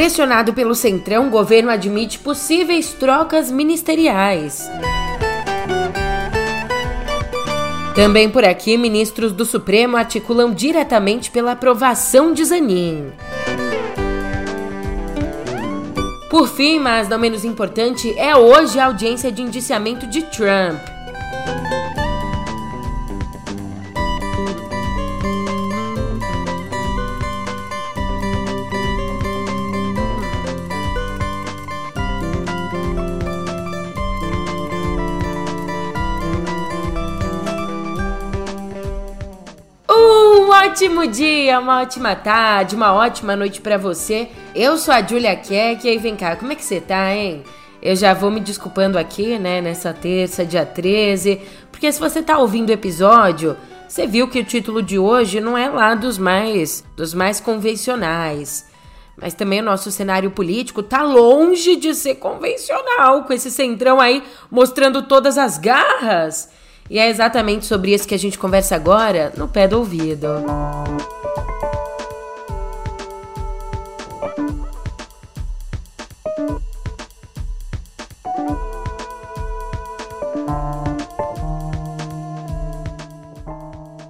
Pressionado pelo Centrão, o governo admite possíveis trocas ministeriais. Também por aqui, ministros do Supremo articulam diretamente pela aprovação de Zanin. Por fim, mas não menos importante, é hoje a audiência de indiciamento de Trump. Ótimo dia, uma ótima tarde, uma ótima noite para você. Eu sou a Julia Keck e aí vem cá, como é que você tá, hein? Eu já vou me desculpando aqui, né, nessa terça, dia 13, porque se você tá ouvindo o episódio, você viu que o título de hoje não é lá dos mais dos mais convencionais. Mas também o nosso cenário político tá longe de ser convencional, com esse centrão aí mostrando todas as garras. E é exatamente sobre isso que a gente conversa agora no pé do ouvido.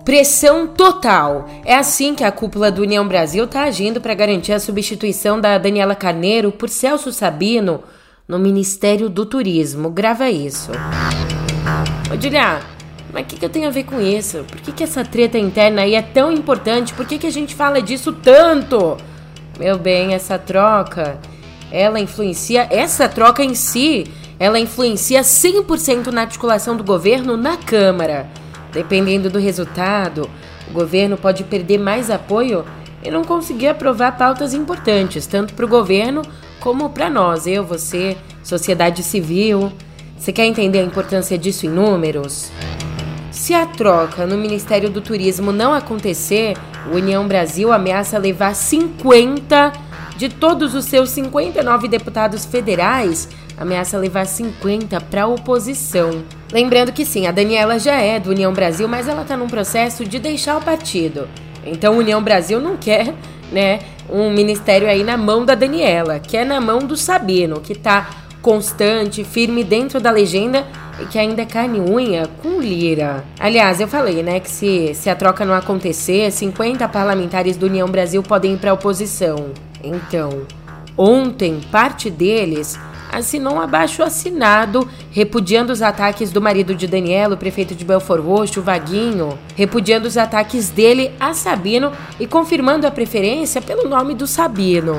Pressão total. É assim que a cúpula do União Brasil está agindo para garantir a substituição da Daniela Carneiro por Celso Sabino no Ministério do Turismo. Grava isso. Ô, Julia, mas o que, que eu tenho a ver com isso? Por que, que essa treta interna aí é tão importante? Por que, que a gente fala disso tanto? Meu bem, essa troca, ela influencia, essa troca em si, ela influencia 100% na articulação do governo na Câmara. Dependendo do resultado, o governo pode perder mais apoio e não conseguir aprovar pautas importantes, tanto para o governo como para nós, eu, você, sociedade civil. Você quer entender a importância disso em números? Se a troca no Ministério do Turismo não acontecer, o União Brasil ameaça levar 50 de todos os seus 59 deputados federais, ameaça levar 50 para a oposição. Lembrando que sim, a Daniela já é do União Brasil, mas ela está num processo de deixar o partido. Então, União Brasil não quer, né, um ministério aí na mão da Daniela, quer na mão do Sabino, que está constante, firme dentro da legenda e que ainda é carne e unha com Lira. Aliás, eu falei, né, que se, se a troca não acontecer, 50 parlamentares do União Brasil podem ir para a oposição. Então, ontem, parte deles assinou um abaixo assinado repudiando os ataques do marido de Daniela, o prefeito de Belfort Roxo, Vaguinho, repudiando os ataques dele a Sabino e confirmando a preferência pelo nome do Sabino.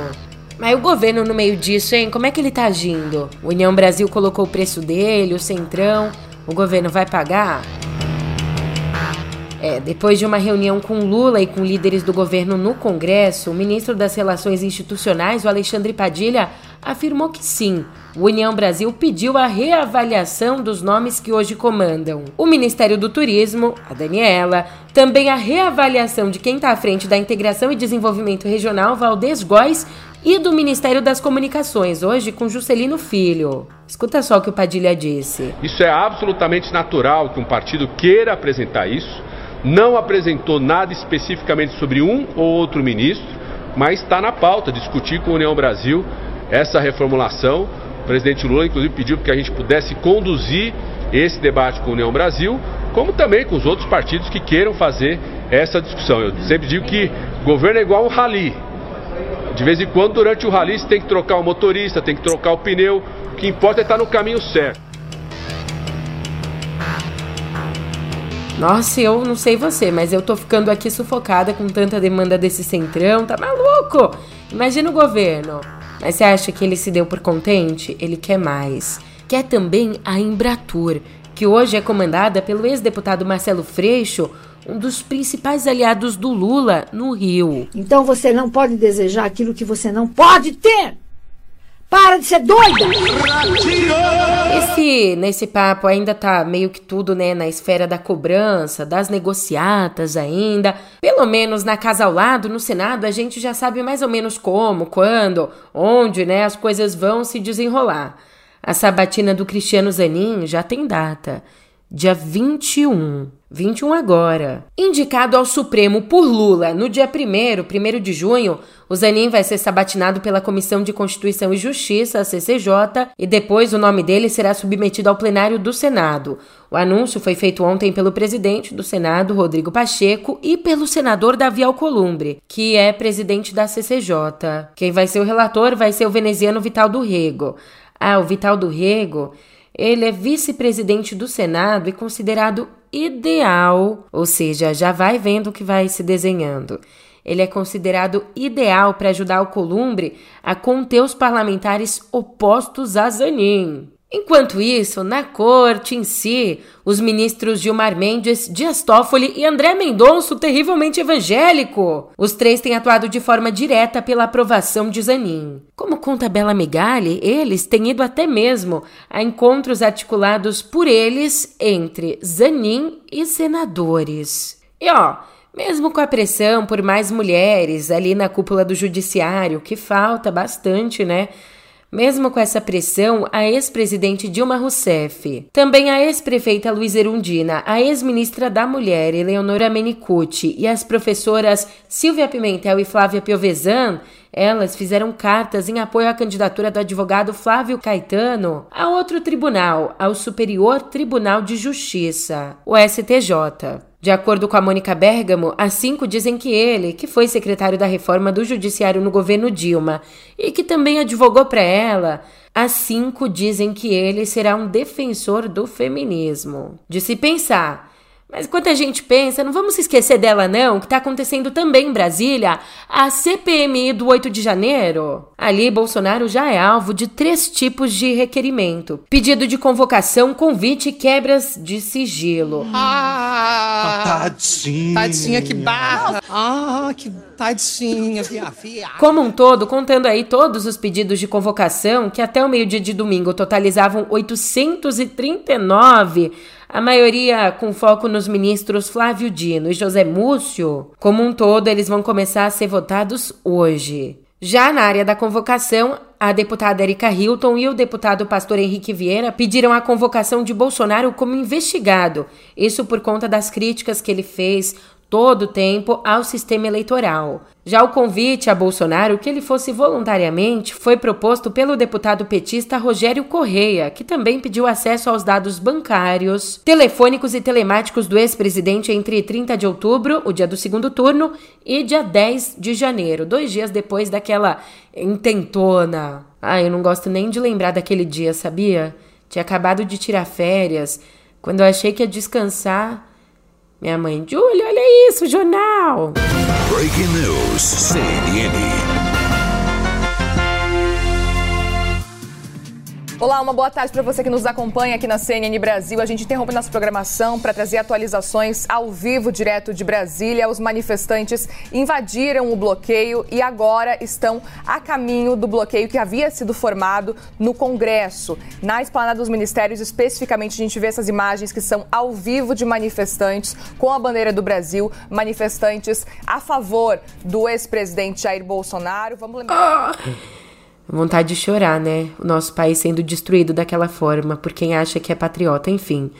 Mas o governo no meio disso, hein? Como é que ele tá agindo? O União Brasil colocou o preço dele, o Centrão. O governo vai pagar? É, depois de uma reunião com Lula e com líderes do governo no Congresso, o ministro das Relações Institucionais, o Alexandre Padilha, afirmou que sim, o União Brasil pediu a reavaliação dos nomes que hoje comandam. O Ministério do Turismo, a Daniela, também a reavaliação de quem está à frente da Integração e Desenvolvimento Regional, Valdez Góes, e do Ministério das Comunicações, hoje com Juscelino Filho. Escuta só o que o Padilha disse. Isso é absolutamente natural que um partido queira apresentar isso. Não apresentou nada especificamente sobre um ou outro ministro, mas está na pauta discutir com a União Brasil essa reformulação. O presidente Lula, inclusive, pediu que a gente pudesse conduzir esse debate com a União Brasil, como também com os outros partidos que queiram fazer essa discussão. Eu sempre digo que governo é igual um rally. De vez em quando, durante o rally, você tem que trocar o motorista, tem que trocar o pneu. O que importa é estar no caminho certo. Nossa, eu não sei você, mas eu tô ficando aqui sufocada com tanta demanda desse centrão, tá maluco? Imagina o governo. Mas você acha que ele se deu por contente? Ele quer mais. Quer também a Embratur, que hoje é comandada pelo ex-deputado Marcelo Freixo, um dos principais aliados do Lula no Rio. Então você não pode desejar aquilo que você não pode ter. Para de ser doida! Esse, nesse papo ainda tá meio que tudo, né, na esfera da cobrança, das negociatas ainda. Pelo menos na casa ao lado, no Senado, a gente já sabe mais ou menos como, quando, onde, né, as coisas vão se desenrolar. A sabatina do Cristiano Zanin já tem data. Dia 21. 21 agora. Indicado ao Supremo por Lula no dia 1 1 de junho, o Zanin vai ser sabatinado pela Comissão de Constituição e Justiça, CCJ, e depois o nome dele será submetido ao plenário do Senado. O anúncio foi feito ontem pelo presidente do Senado, Rodrigo Pacheco, e pelo senador Davi Alcolumbre, que é presidente da CCJ. Quem vai ser o relator vai ser o veneziano Vital do Rego. Ah, o Vital do Rego ele é vice-presidente do Senado e considerado ideal, ou seja, já vai vendo o que vai se desenhando. Ele é considerado ideal para ajudar o Columbre a conter os parlamentares opostos a Zanin. Enquanto isso, na corte em si, os ministros Gilmar Mendes, Dias Toffoli e André Mendonça, terrivelmente evangélico, os três têm atuado de forma direta pela aprovação de Zanin. Como conta Bela Megali, eles têm ido até mesmo a encontros articulados por eles entre Zanin e senadores. E ó, mesmo com a pressão por mais mulheres ali na cúpula do judiciário, que falta bastante, né? Mesmo com essa pressão, a ex-presidente Dilma Rousseff, também a ex-prefeita Luiz Erundina, a ex-ministra da Mulher Eleonora Menicucci e as professoras Silvia Pimentel e Flávia Piovesan, elas fizeram cartas em apoio à candidatura do advogado Flávio Caetano a outro tribunal, ao Superior Tribunal de Justiça, o STJ. De acordo com a Mônica Bergamo, as cinco dizem que ele, que foi secretário da reforma do judiciário no governo Dilma e que também advogou para ela, as cinco dizem que ele será um defensor do feminismo. De se pensar, mas enquanto a gente pensa, não vamos esquecer dela não, que está acontecendo também em Brasília, a CPMI do 8 de janeiro. Ali, Bolsonaro já é alvo de três tipos de requerimento. Pedido de convocação, convite e quebras de sigilo. Ah, tadinha. Tadinha, que barra. Ah, que tadinha. Como um todo, contando aí todos os pedidos de convocação, que até o meio-dia de domingo totalizavam 839, a maioria com foco nos ministros Flávio Dino e José Múcio, como um todo, eles vão começar a ser votados hoje. Já na área da convocação, a deputada Erika Hilton e o deputado pastor Henrique Vieira pediram a convocação de Bolsonaro como investigado, isso por conta das críticas que ele fez todo o tempo ao sistema eleitoral. Já o convite a Bolsonaro que ele fosse voluntariamente foi proposto pelo deputado petista Rogério Correia, que também pediu acesso aos dados bancários, telefônicos e telemáticos do ex-presidente entre 30 de outubro, o dia do segundo turno, e dia 10 de janeiro, dois dias depois daquela intentona. Ah, eu não gosto nem de lembrar daquele dia, sabia? Tinha acabado de tirar férias. Quando eu achei que ia descansar, minha mãe, Júlia, olha isso, jornal. Breaking News, CNN. Olá, uma boa tarde para você que nos acompanha aqui na CNN Brasil. A gente interrompe nossa programação para trazer atualizações ao vivo, direto de Brasília. Os manifestantes invadiram o bloqueio e agora estão a caminho do bloqueio que havia sido formado no Congresso. Na esplanada dos ministérios, especificamente, a gente vê essas imagens que são ao vivo de manifestantes com a bandeira do Brasil, manifestantes a favor do ex-presidente Jair Bolsonaro. Vamos lembrar. Ah. Vontade de chorar, né? O nosso país sendo destruído daquela forma por quem acha que é patriota, enfim.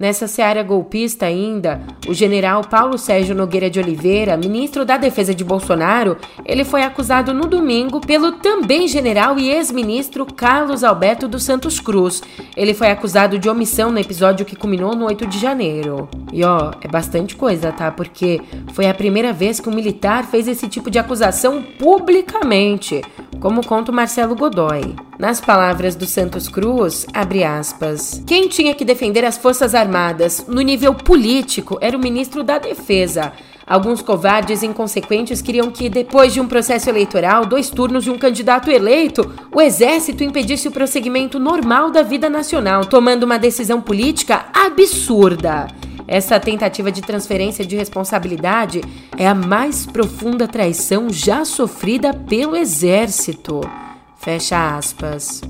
Nessa seara golpista ainda, o general Paulo Sérgio Nogueira de Oliveira, ministro da Defesa de Bolsonaro, ele foi acusado no domingo pelo também general e ex-ministro Carlos Alberto dos Santos Cruz. Ele foi acusado de omissão no episódio que culminou no 8 de janeiro. E ó, é bastante coisa, tá? Porque foi a primeira vez que um militar fez esse tipo de acusação publicamente, como conta o Marcelo Godoy. Nas palavras do Santos Cruz, abre aspas, quem tinha que defender as Forças Armadas Armadas, no nível político, era o ministro da Defesa. Alguns covardes inconsequentes queriam que, depois de um processo eleitoral, dois turnos de um candidato eleito, o exército impedisse o prosseguimento normal da vida nacional, tomando uma decisão política absurda. Essa tentativa de transferência de responsabilidade é a mais profunda traição já sofrida pelo exército. Fecha aspas.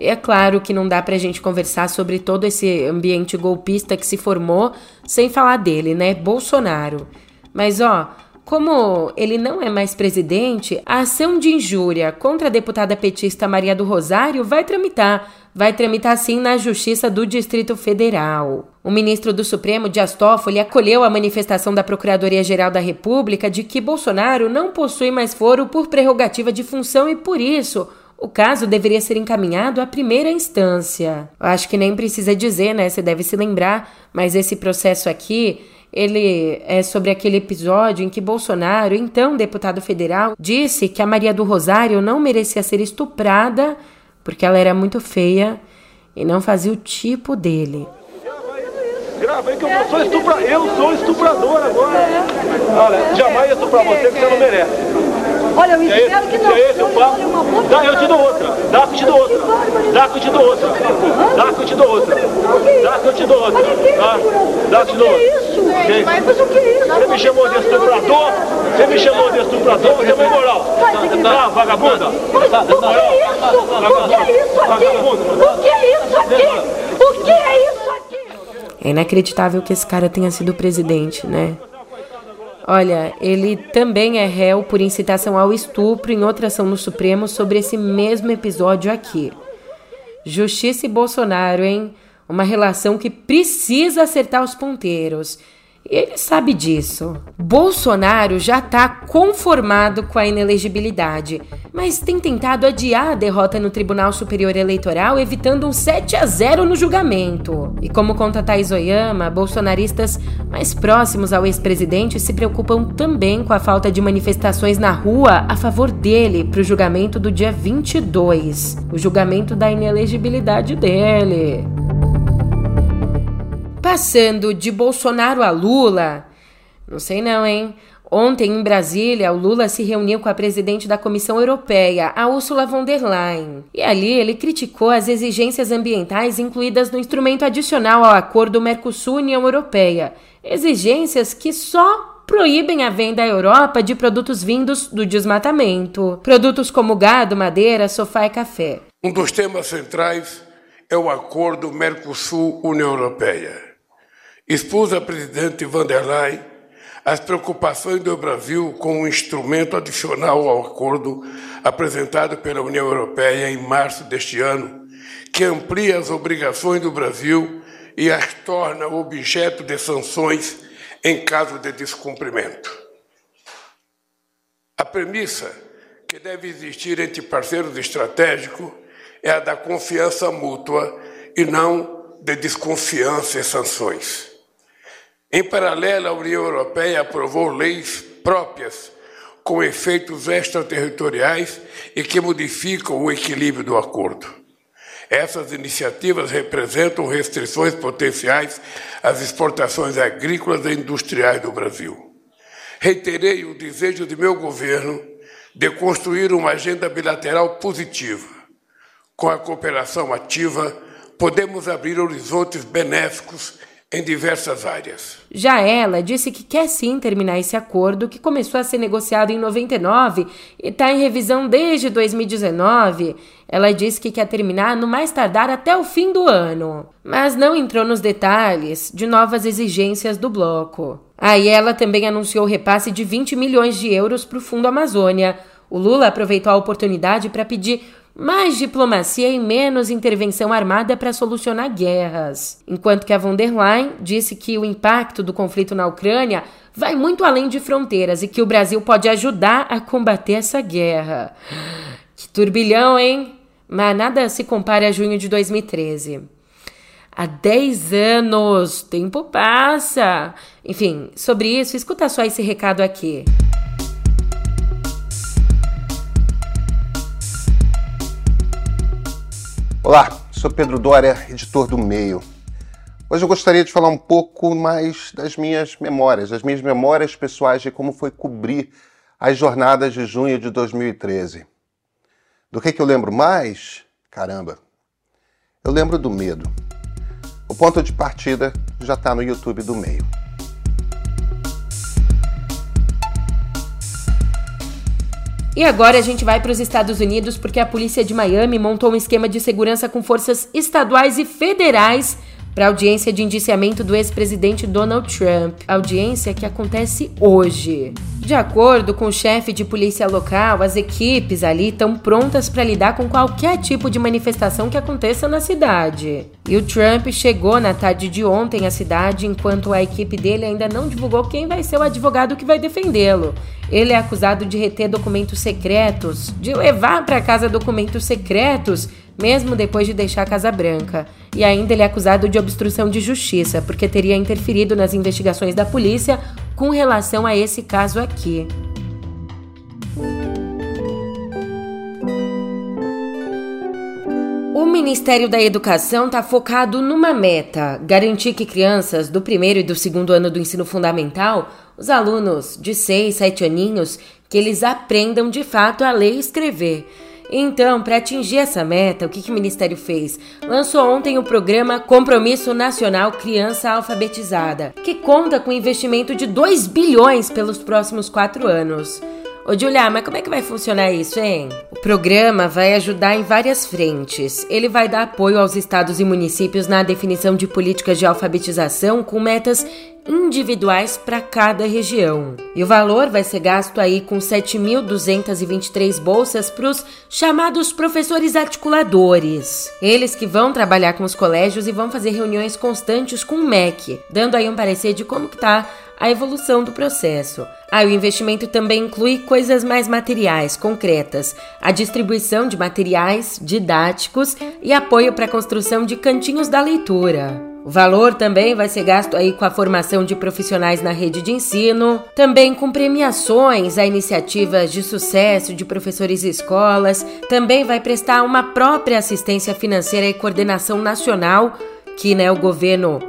É claro que não dá pra gente conversar sobre todo esse ambiente golpista que se formou sem falar dele, né? Bolsonaro. Mas ó, Como ele não é mais presidente, a ação de injúria contra a deputada petista Maria do Rosário vai tramitar. Vai tramitar sim na Justiça do Distrito Federal. O ministro do Supremo, Dias Toffoli, acolheu a manifestação da Procuradoria-Geral da República de que Bolsonaro não possui mais foro por prerrogativa de função e, por isso, o caso deveria ser encaminhado à primeira instância. Eu acho que nem precisa dizer, né? Você deve se lembrar, mas esse processo aqui ele é sobre aquele episódio em que Bolsonaro, então deputado federal, disse que a Maria do Rosário não merecia ser estuprada porque ela era muito feia e não fazia o tipo dele. Grava aí que eu sou estuprador. Eu sou estuprador agora. Olha, jamais estuprar você que você não merece. Olha, eu espero que não é esse o papo? Dá, eu te dou outra. Dá que eu te dou outra. Dá que eu te dou outra. Dá que eu te dou outra. Dá que eu te dou outra. Dá, dá que eu te dou outra. Mas o que é isso? Você me chamou de estuprador? Você me chamou de estuprador? Você é moral. Tá, vagabunda? O que é isso? O que é isso aqui? O que é isso aqui? O que é isso aqui? É inacreditável que esse cara tenha sido presidente, né? Olha, ele também é réu por incitação ao estupro em outra ação no Supremo sobre esse mesmo episódio aqui. Justiça e Bolsonaro, hein? Uma relação que precisa acertar os ponteiros. Ele sabe disso. Bolsonaro já está conformado com a inelegibilidade, mas tem tentado adiar a derrota no Tribunal Superior Eleitoral, evitando um 7 a 0 no julgamento. E como conta Thais Oyama, bolsonaristas mais próximos ao ex-presidente se preocupam também com a falta de manifestações na rua a favor dele para o julgamento do dia 22 o julgamento da inelegibilidade dele. Passando de Bolsonaro a Lula, não sei não, hein? Ontem, em Brasília, o Lula se reuniu com a presidente da Comissão Europeia, a Ursula von der Leyen. E ali ele criticou as exigências ambientais incluídas no instrumento adicional ao acordo Mercosul-União Europeia. Exigências que só proíbem a venda à Europa de produtos vindos do desmatamento. Produtos como gado, madeira, sofá e café. Um dos temas centrais é o acordo Mercosul-União Europeia expus à presidente van der Leyen as preocupações do Brasil com um instrumento adicional ao acordo apresentado pela União Europeia em março deste ano, que amplia as obrigações do Brasil e as torna objeto de sanções em caso de descumprimento. A premissa que deve existir entre parceiros estratégicos é a da confiança mútua e não de desconfiança e sanções. Em paralelo, a União Europeia aprovou leis próprias com efeitos extraterritoriais e que modificam o equilíbrio do acordo. Essas iniciativas representam restrições potenciais às exportações agrícolas e industriais do Brasil. Reiterei o desejo de meu governo de construir uma agenda bilateral positiva. Com a cooperação ativa, podemos abrir horizontes benéficos em diversas áreas. Já ela disse que quer sim terminar esse acordo que começou a ser negociado em 99 e está em revisão desde 2019. Ela disse que quer terminar no mais tardar até o fim do ano, mas não entrou nos detalhes de novas exigências do bloco. Aí ela também anunciou o repasse de 20 milhões de euros para o Fundo Amazônia. O Lula aproveitou a oportunidade para pedir mais diplomacia e menos intervenção armada para solucionar guerras. Enquanto que a von der Leyen disse que o impacto do conflito na Ucrânia vai muito além de fronteiras e que o Brasil pode ajudar a combater essa guerra. Que turbilhão, hein? Mas nada se compara a junho de 2013. Há 10 anos, tempo passa. Enfim, sobre isso, escuta só esse recado aqui. Olá, sou Pedro Dória, editor do Meio. Hoje eu gostaria de falar um pouco mais das minhas memórias, das minhas memórias pessoais de como foi cobrir as jornadas de junho de 2013. Do que, que eu lembro mais? Caramba, eu lembro do medo. O ponto de partida já está no YouTube do Meio. E agora a gente vai para os Estados Unidos porque a polícia de Miami montou um esquema de segurança com forças estaduais e federais para a audiência de indiciamento do ex-presidente Donald Trump, audiência que acontece hoje. De acordo com o chefe de polícia local, as equipes ali estão prontas para lidar com qualquer tipo de manifestação que aconteça na cidade. E o Trump chegou na tarde de ontem à cidade enquanto a equipe dele ainda não divulgou quem vai ser o advogado que vai defendê-lo. Ele é acusado de reter documentos secretos, de levar para casa documentos secretos, mesmo depois de deixar a Casa Branca. E ainda ele é acusado de obstrução de justiça, porque teria interferido nas investigações da polícia com relação a esse caso aqui. O Ministério da Educação está focado numa meta: garantir que crianças do primeiro e do segundo ano do ensino fundamental, os alunos de 6, 7 aninhos, que eles aprendam de fato a ler e escrever. Então, para atingir essa meta, o que, que o Ministério fez? Lançou ontem o programa Compromisso Nacional Criança Alfabetizada, que conta com investimento de 2 bilhões pelos próximos quatro anos. Ô Julia, mas como é que vai funcionar isso, hein? O programa vai ajudar em várias frentes. Ele vai dar apoio aos estados e municípios na definição de políticas de alfabetização com metas individuais para cada região. E o valor vai ser gasto aí com 7.223 bolsas para os chamados professores articuladores. Eles que vão trabalhar com os colégios e vão fazer reuniões constantes com o MEC, dando aí um parecer de como que tá a evolução do processo. Ah, o investimento também inclui coisas mais materiais, concretas, a distribuição de materiais didáticos e apoio para a construção de cantinhos da leitura. O valor também vai ser gasto aí com a formação de profissionais na rede de ensino, também com premiações a iniciativas de sucesso de professores e escolas, também vai prestar uma própria assistência financeira e coordenação nacional que né, o governo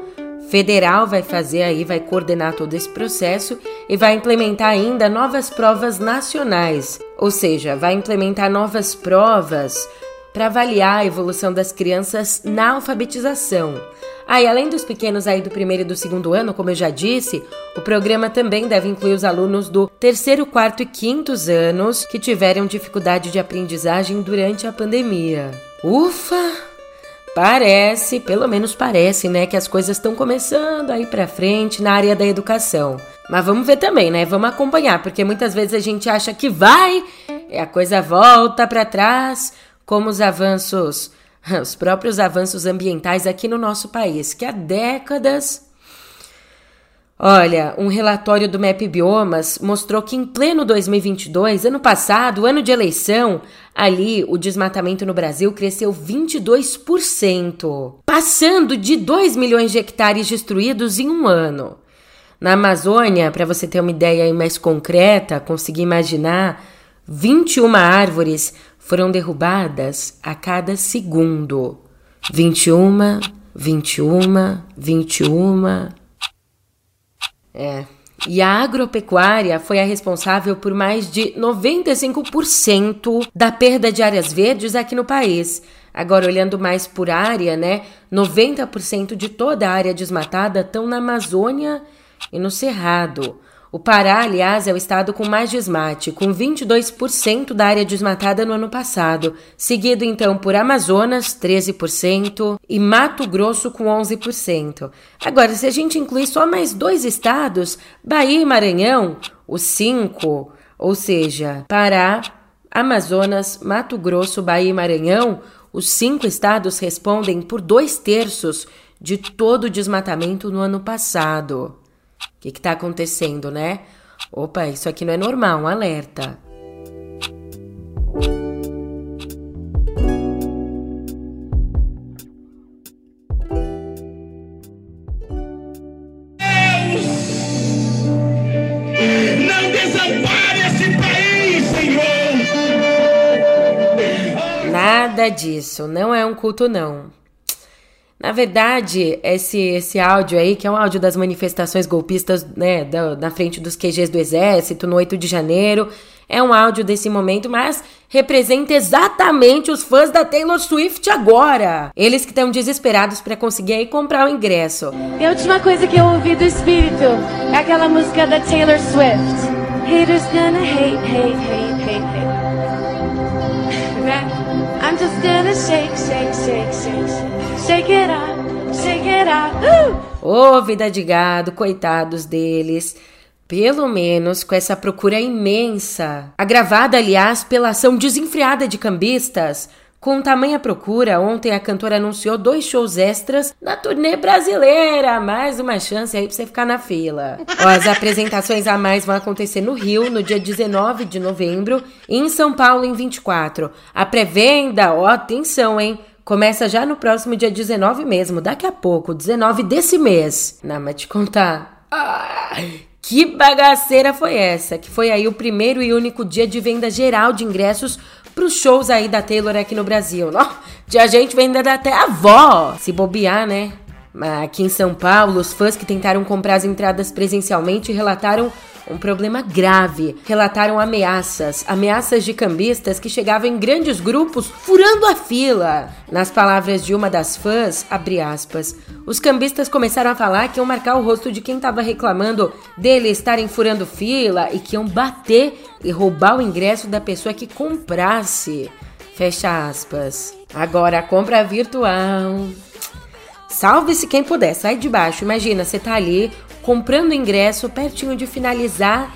federal vai fazer aí, vai coordenar todo esse processo e vai implementar ainda novas provas nacionais, ou seja, vai implementar novas provas para avaliar a evolução das crianças na alfabetização. Ah, e além dos pequenos aí do primeiro e do segundo ano, como eu já disse, o programa também deve incluir os alunos do terceiro, quarto e quintos anos que tiveram dificuldade de aprendizagem durante a pandemia. Ufa! Parece, pelo menos parece, né, que as coisas estão começando a ir para frente na área da educação. Mas vamos ver também, né? Vamos acompanhar, porque muitas vezes a gente acha que vai e a coisa volta para trás, como os avanços, os próprios avanços ambientais aqui no nosso país, que há décadas Olha, um relatório do MAP Biomas mostrou que em pleno 2022, ano passado, ano de eleição, ali o desmatamento no Brasil cresceu 22%, passando de 2 milhões de hectares destruídos em um ano. Na Amazônia, para você ter uma ideia mais concreta, conseguir imaginar, 21 árvores foram derrubadas a cada segundo. 21, 21, 21, é. E a agropecuária foi a responsável por mais de 95% da perda de áreas verdes aqui no país. Agora, olhando mais por área, né? 90% de toda a área desmatada estão na Amazônia e no Cerrado. O Pará, aliás, é o estado com mais desmate, com 22% da área desmatada no ano passado, seguido então por Amazonas, 13%, e Mato Grosso, com 11%. Agora, se a gente incluir só mais dois estados, Bahia e Maranhão, os cinco, ou seja, Pará, Amazonas, Mato Grosso, Bahia e Maranhão, os cinco estados respondem por dois terços de todo o desmatamento no ano passado. O que está acontecendo, né? Opa, isso aqui não é normal, um alerta. Não desampare esse país, Senhor! Nada disso, não é um culto, não. Na verdade, esse, esse áudio aí, que é um áudio das manifestações golpistas, né, da, na frente dos QGs do Exército, no 8 de janeiro, é um áudio desse momento, mas representa exatamente os fãs da Taylor Swift agora. Eles que estão desesperados para conseguir aí comprar o ingresso. E a última coisa que eu ouvi do espírito é aquela música da Taylor Swift. Haters gonna hate, hate, hate, hate, hate. Né? I'm just gonna shake, shake, shake, shake, shake. Shake it up, out. Ô, vida de gado, coitados deles. Pelo menos com essa procura imensa, agravada, aliás, pela ação desenfreada de cambistas, com tamanha procura, ontem a cantora anunciou dois shows extras na turnê brasileira. Mais uma chance aí pra você ficar na fila. As apresentações a mais vão acontecer no Rio no dia 19 de novembro e em São Paulo em 24. A pré-venda, ó, atenção, hein? Começa já no próximo dia 19 mesmo, daqui a pouco, 19 desse mês. Não, mas te contar. Ah, que bagaceira foi essa? Que foi aí o primeiro e único dia de venda geral de ingressos pros shows aí da Taylor aqui no Brasil. Ó, tinha gente vendendo até a avó, se bobear, né? Aqui em São Paulo, os fãs que tentaram comprar as entradas presencialmente relataram um problema grave. Relataram ameaças, ameaças de cambistas que chegavam em grandes grupos, furando a fila. Nas palavras de uma das fãs, abre aspas, os cambistas começaram a falar que iam marcar o rosto de quem estava reclamando dele estarem furando fila e que iam bater e roubar o ingresso da pessoa que comprasse. Fecha aspas. Agora a compra virtual. Salve-se quem puder, sai de baixo. Imagina, você tá ali, comprando ingresso pertinho de finalizar.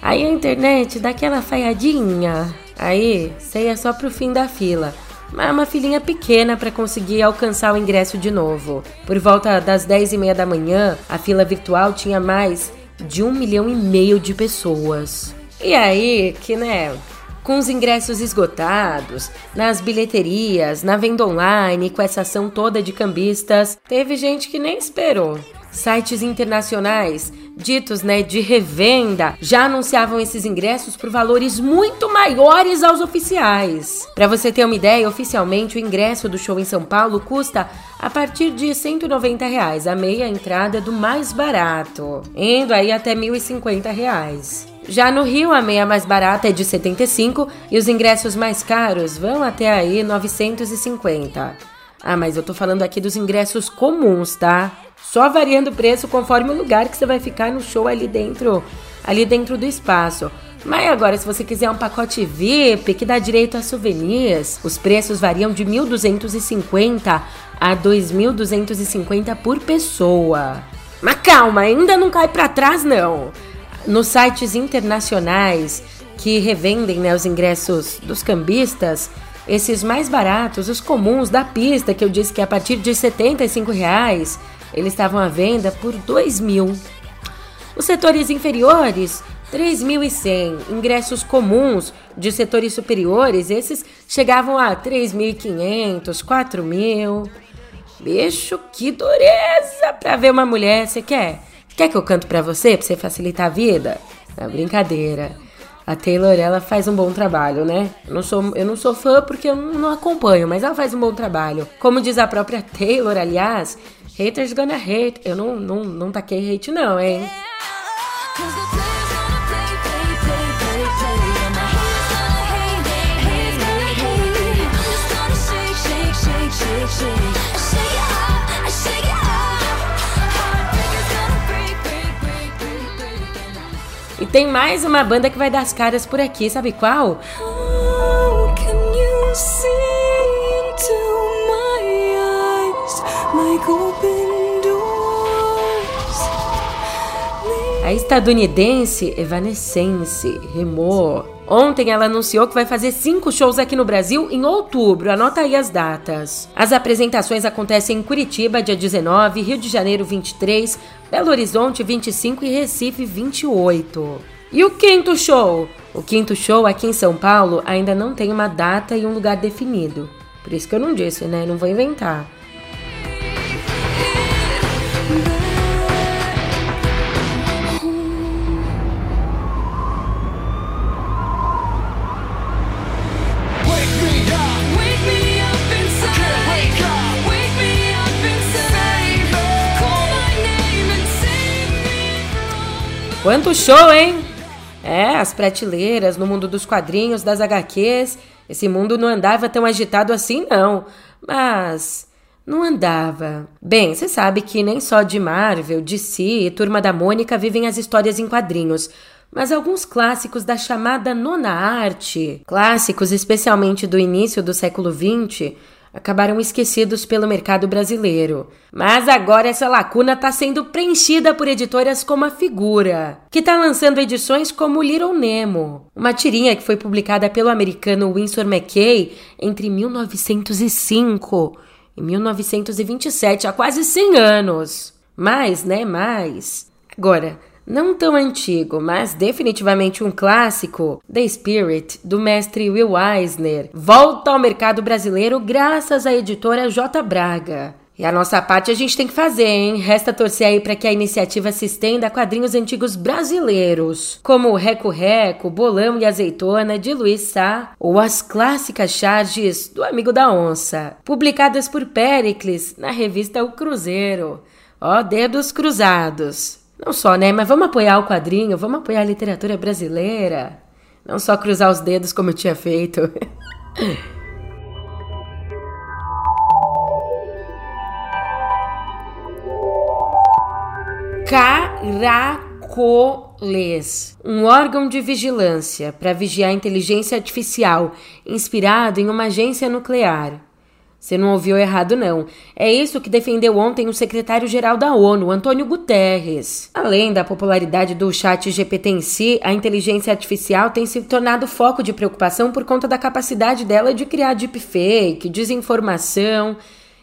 Aí a internet dá aquela falhadinha. Aí você ia só pro fim da fila. Mas uma filinha pequena para conseguir alcançar o ingresso de novo. Por volta das 10 e meia da manhã, a fila virtual tinha mais de um milhão e meio de pessoas. E aí, que né, com os ingressos esgotados, nas bilheterias, na venda online, com essa ação toda de cambistas, teve gente que nem esperou. Sites internacionais, ditos né, de revenda, já anunciavam esses ingressos por valores muito maiores aos oficiais. Para você ter uma ideia, oficialmente o ingresso do show em São Paulo custa a partir de 190 reais, a meia entrada do mais barato, indo aí até 1.050 reais. Já no Rio, a meia mais barata é de 75 e os ingressos mais caros vão até aí 950. Ah, mas eu tô falando aqui dos ingressos comuns, tá? Só variando o preço conforme o lugar que você vai ficar no show ali dentro, ali dentro do espaço. Mas agora, se você quiser um pacote VIP que dá direito a souvenirs, os preços variam de 1.250 a 2.250 por pessoa. Mas calma, ainda não cai para trás não. Nos sites internacionais que revendem né, os ingressos dos cambistas, esses mais baratos, os comuns da pista, que eu disse que é a partir de 75 reais, eles estavam à venda por 2 mil. Os setores inferiores, 3.100. Ingressos comuns de setores superiores, esses chegavam a 3.500, 4.000. Bicho, que dureza pra ver uma mulher. Você quer? Quer que eu canto pra você, pra você facilitar a vida? É brincadeira. A Taylor, ela faz um bom trabalho, né? Eu não sou, eu não sou fã porque eu não acompanho, mas ela faz um bom trabalho. Como diz a própria Taylor, aliás, haters gonna hate. Eu não, não, não taquei hate não, hein? E tem mais uma banda que vai dar as caras por aqui, sabe qual? A estadunidense Evanescence rimou. Ontem ela anunciou que vai fazer cinco shows aqui no Brasil em outubro. Anota aí as datas. As apresentações acontecem em Curitiba, dia 19, Rio de Janeiro, 23, Belo Horizonte 25 e Recife 28. E o quinto show? O quinto show aqui em São Paulo ainda não tem uma data e um lugar definido. Por isso que eu não disse, né? Não vou inventar. Quanto show, hein? É, as prateleiras no mundo dos quadrinhos, das HQs. Esse mundo não andava tão agitado assim, não. Mas. Não andava. Bem, você sabe que nem só de Marvel, DC e Turma da Mônica vivem as histórias em quadrinhos. Mas alguns clássicos da chamada nona arte, clássicos especialmente do início do século XX, acabaram esquecidos pelo mercado brasileiro. Mas agora essa lacuna está sendo preenchida por editoras como a Figura, que está lançando edições como Little Nemo, uma tirinha que foi publicada pelo americano Winsor McKay entre 1905 e 1927, há quase 100 anos. Mais, né? Mais. Agora, não tão antigo, mas definitivamente um clássico, The Spirit, do mestre Will Eisner, volta ao mercado brasileiro graças à editora J. Braga. E a nossa parte a gente tem que fazer, hein? Resta torcer aí para que a iniciativa se estenda a quadrinhos antigos brasileiros, como Reco Reco, Bolão e Azeitona, de Luiz Sá, ou as clássicas charges do Amigo da Onça, publicadas por Pericles na revista O Cruzeiro. Ó, dedos cruzados. Não só, né? Mas vamos apoiar o quadrinho, vamos apoiar a literatura brasileira. Não só cruzar os dedos como eu tinha feito. Caracoles, um órgão de vigilância para vigiar a inteligência artificial, inspirado em uma agência nuclear. Você não ouviu errado, não. É isso que defendeu ontem o secretário-geral da ONU, Antônio Guterres. Além da popularidade do chat GPT em si, a inteligência artificial tem se tornado foco de preocupação por conta da capacidade dela de criar deepfake, desinformação.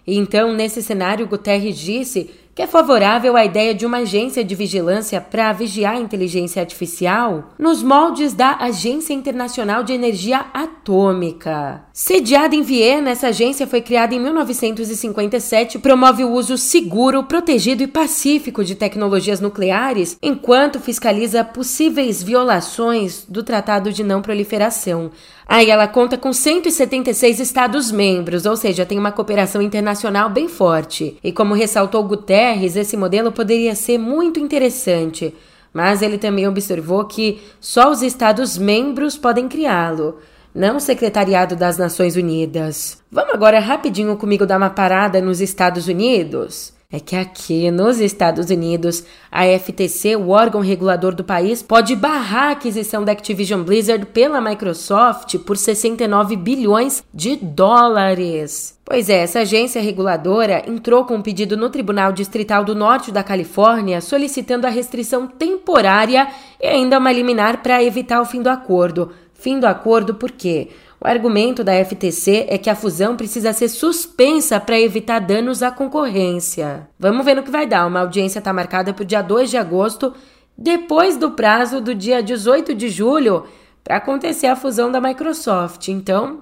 Então, nesse cenário, Guterres disse que é favorável à ideia de uma agência de vigilância para vigiar a inteligência artificial nos moldes da Agência Internacional de Energia Atômica. Sediada em Viena, essa agência foi criada em 1957 e promove o uso seguro, protegido e pacífico de tecnologias nucleares, enquanto fiscaliza possíveis violações do Tratado de Não Proliferação. Aí ela conta com 176 Estados-membros, ou seja, tem uma cooperação internacional bem forte. E como ressaltou Guterres, esse modelo poderia ser muito interessante, mas ele também observou que só os Estados-membros podem criá-lo não o Secretariado das Nações Unidas. Vamos agora rapidinho comigo dar uma parada nos Estados Unidos? É que aqui nos Estados Unidos, a FTC, o órgão regulador do país, pode barrar a aquisição da Activision Blizzard pela Microsoft por 69 bilhões de dólares. Pois é, essa agência reguladora entrou com um pedido no Tribunal Distrital do Norte da Califórnia solicitando a restrição temporária e ainda uma liminar para evitar o fim do acordo. Fim do acordo por quê? O argumento da FTC é que a fusão precisa ser suspensa para evitar danos à concorrência. Vamos ver no que vai dar. Uma audiência está marcada para o dia 2 de agosto, depois do prazo do dia 18 de julho, para acontecer a fusão da Microsoft. Então,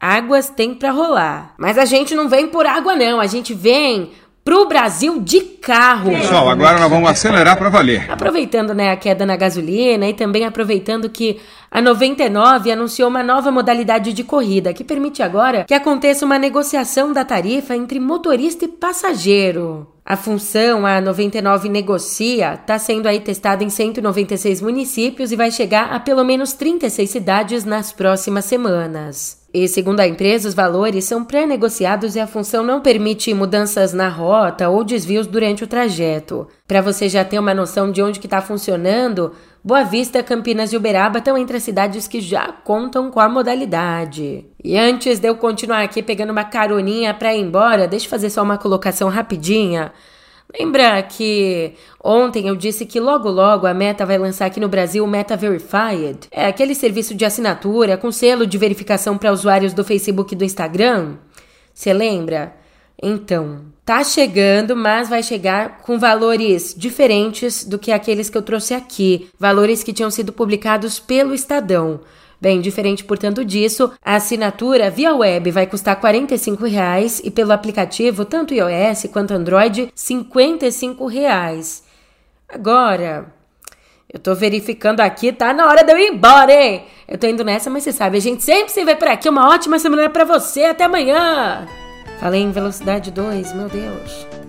águas tem para rolar. Mas a gente não vem por água, não. A gente vem pro Brasil de carro. Pessoal, agora nós vamos acelerar para valer. Aproveitando né, a queda na gasolina e também aproveitando que a 99 anunciou uma nova modalidade de corrida que permite agora que aconteça uma negociação da tarifa entre motorista e passageiro. A função a 99 negocia está sendo aí testada em 196 municípios e vai chegar a pelo menos 36 cidades nas próximas semanas. E segundo a empresa, os valores são pré-negociados e a função não permite mudanças na rota ou desvios durante o trajeto. Para você já ter uma noção de onde que está funcionando, Boa Vista, Campinas e Uberaba estão entre as cidades que já contam com a modalidade. E antes de eu continuar aqui pegando uma caroninha para ir embora, deixa eu fazer só uma colocação rapidinha. Lembra que ontem eu disse que logo logo a Meta vai lançar aqui no Brasil o Meta Verified? É aquele serviço de assinatura com selo de verificação para usuários do Facebook e do Instagram? Você lembra? Então, tá chegando, mas vai chegar com valores diferentes do que aqueles que eu trouxe aqui, valores que tinham sido publicados pelo Estadão. Bem, diferente, portanto, disso, a assinatura via web vai custar 45 reais e pelo aplicativo, tanto iOS quanto Android, 55 reais. Agora, eu tô verificando aqui, tá na hora de eu ir embora, hein? Eu tô indo nessa, mas você sabe, a gente sempre se vê por aqui. Uma ótima semana para você. Até amanhã! Falei em velocidade 2, meu Deus.